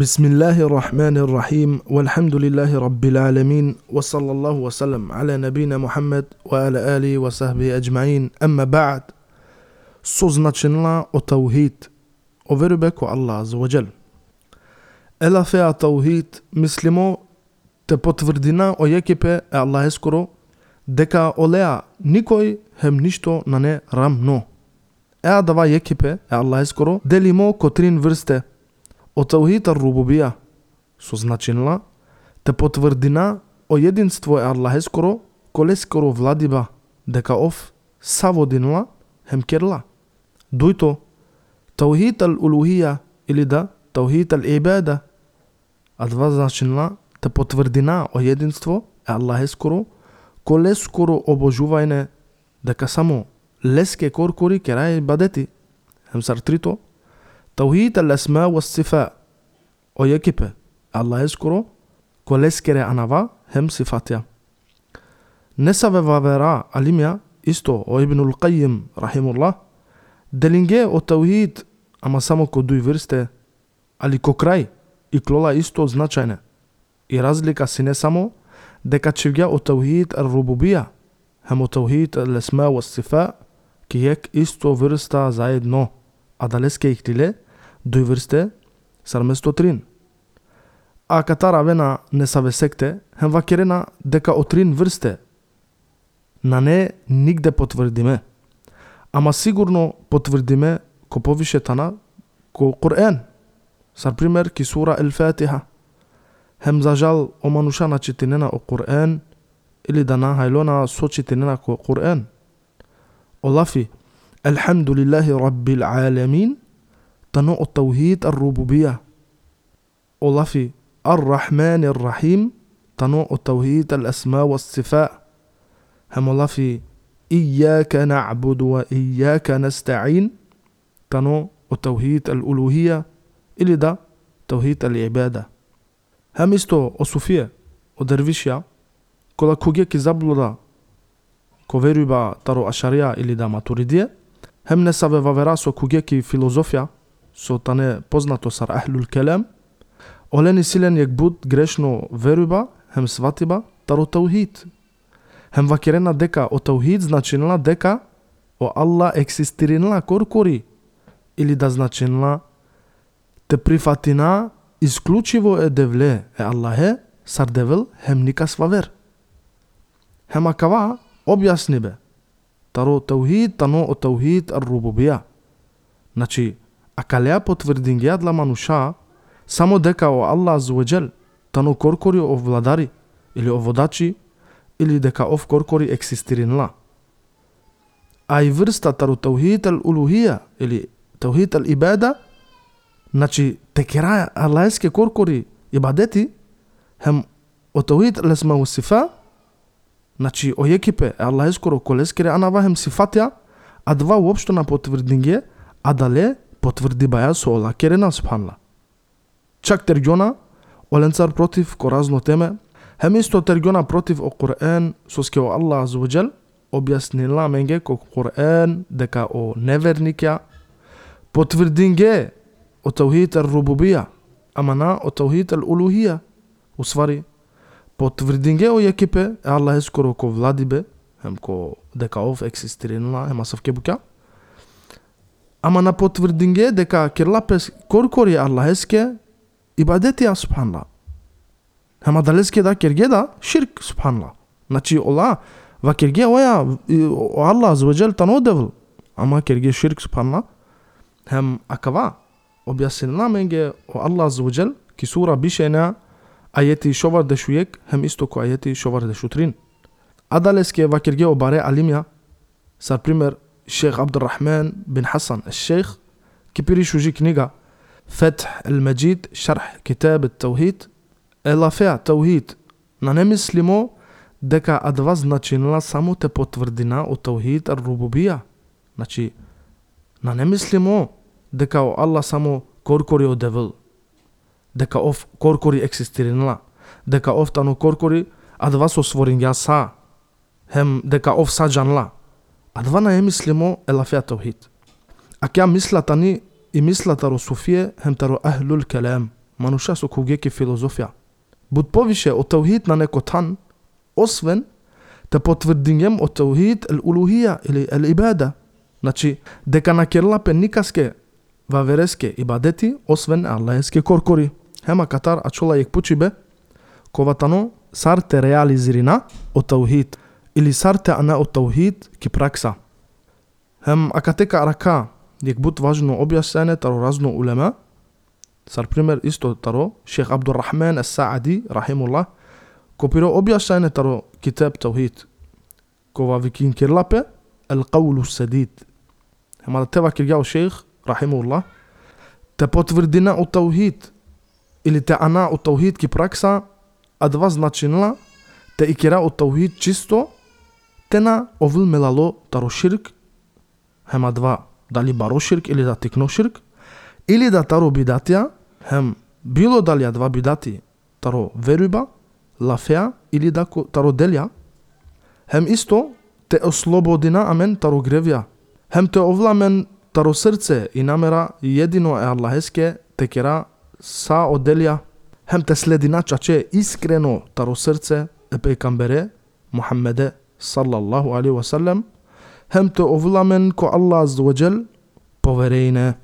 بسم الله الرحمن الرحيم والحمد لله رب العالمين وصلى الله وسلم على نبينا محمد وعلى آله وصحبه أجمعين أما بعد سوزناتشنلا او توحيد او верубе الله عز وجل Ела феа توحيد مسلمو те потврдина о јекипе е Аллах ескоро дека олеа никој хем ништо на не рамно. Еа дава јекипе е Аллах ескоро делимо котрин врсте О таухид рубубија со значинла те потврдина о единство е Аллах колескоро коле скоро владиба дека ов саводинла хем керла. Дујто таухид ал улухија или да таухид ал ибада а два значинла те потврдина о единство е Аллах колескоро коле скоро обожувајне дека само леске коркори керај бадети. Хем трито توحيد الأسماء والصفات ويكب الله يذكره колескере анава хем сифатја. Не са ве вавера алимја исто о Ибнул Qayyim рахимуллах делинге о таухид ама само ко дуј врсте али ко крај и клола исто значајне. И разлика си не само дека чевѓа о таухид ар рубубија хем о таухид ал асма ва сифа ки јек исто врста заедно а далеске ихтиле дуј врсте сарместо трин. А катара вена не савесекте, хем вакерена дека отрин врсте. На не нигде потврдиме. Ама сигурно потврдиме ко повише тана ко Кур'ан. Сар пример ки сура Ел Фатиха. Хем за жал омануша на читинена о Кур'ан или дана хайлона со читинена ко Кур'ан. Олафи, Алхамдулиллахи Раббил Аламин, تنوء التوحيد الربوبية. ولفي الرحمن الرحيم تنوء التوحيد الأسماء والصفاء. هم لفي إياك نعبد وإياك نستعين. تنوء التوحيد الألوهية إلي دا توحيد العبادة. هم استو أصوفية ودرفيشيا كلا كوجي كزابل دا. كوفيروبا ترو أشاريا إلي دا ماتوريدية. هم نسابة فافراسو كوجيكي فيلوزوفيا. Тане познато сар ахлул келем, олени силен јек буд грешно веруба, хем сватиба, таро таухид. Хем вакирена дека о таухид значинала дека о Алла ексистиринала коркори, или да значинала те прифатина исклучиво е девле е Аллахе, сар девел хем ника свавер. Хем акава објасни бе. Таро таухид, тано о таухид ар рубубија. Значи, а калеа potvrdingiat la мануша само дека о Аллах Азуеджел тано коркори о владари или о водачи или дека ов коркори ексистиринла. А и врста тару таухид ал улухија или таухид ал ибада, значи текера аллајске коркори ибадети, хем о таухид ал есма у сифа, значи о екипе аллајскоро колескере анава хем сифатја, а два уопшто на потврдинге, а дале потврди баја со ола керена спанла. Чак тергјона, оленцар против коразно теме, хем исто тергјона против о Кур'ан со скео Аллах Азуджел, објаснила менге ко Кур'ан дека о неверникја, потврдинге о таухид рубубија, ама на о таухид улухија, усвари, потврдинге о јекипе, Аллах е скоро ко владибе, хем ко дека ов ексистиринла, ама на потврдинге дека керлапес коркори Аллахеске ибадети субханла. Ама далеске да керге да ширк субханла. Значи ола ва керге оја Аллах зведжел танодевл. Ама керге ширк субханла. Хем акава објаснила менге о Аллах зведжел ки сура бишена ајети шовар дешујек хем исто ко ајети шовар дешутрин. Адалеске ва керге обаре алимја. Сар пример الشيخ عبد الرحمن بن حسن الشيخ كبيري شوجي كنيغا فتح المجيد شرح كتاب التوحيد Елафеа, таухид, на не мислимо дека адва значинила само те потврдина о таухид ар рубубија. Значи, на не мислимо дека о Аллах само коркори одевил. Дека ов коркори ексистиринала. Дека ов тану коркори адва со своринја са. Хем дека ов саджанла. Адвана е мислимо е лафија. А кја мислата ни и мислата ро Суфие хем таро ахлул келем, мануша со кугеки филозофија. Буд повише од таухид на некотан, освен те потврдињем од таухид ел улухија или ел ибада. Значи, дека на керлапе никаске вавереске ибадети, освен аллаеске коркори. Хема катар ачола јек пучибе, коватано сарте реализирина од таухид, или сарте ана од таухид ки пракса. Хем акатека арака, јек бут важно објасене таро разно улема, сар пример исто таро, шех Абдуррахман Ас-Саади, рахимуллах, копиро објасене таро китаб таухид, кова викин кирлапе, القول السديد هما تبع كرجاو شيخ رحمه الله تبوتفردنا التوحيد или те ана од таухид ки пракса, а два значинла те икира од таухид чисто, те на овил мелало таро ширк, хема два, дали баро ширк или да тикно ширк, или да таро бидатија, хем било дали два бидати, таро веруба, лафеа или да таро делја, хем исто те ослободина амен таро гревја, хем те овламен таро срце и намера едино е Аллахеске те кера са оделја, хем те следина чаче искрено таро срце е пекамбере Мухаммеде صلى الله عليه وسلم هم أظلمن كو الله عز وجل بوفرينه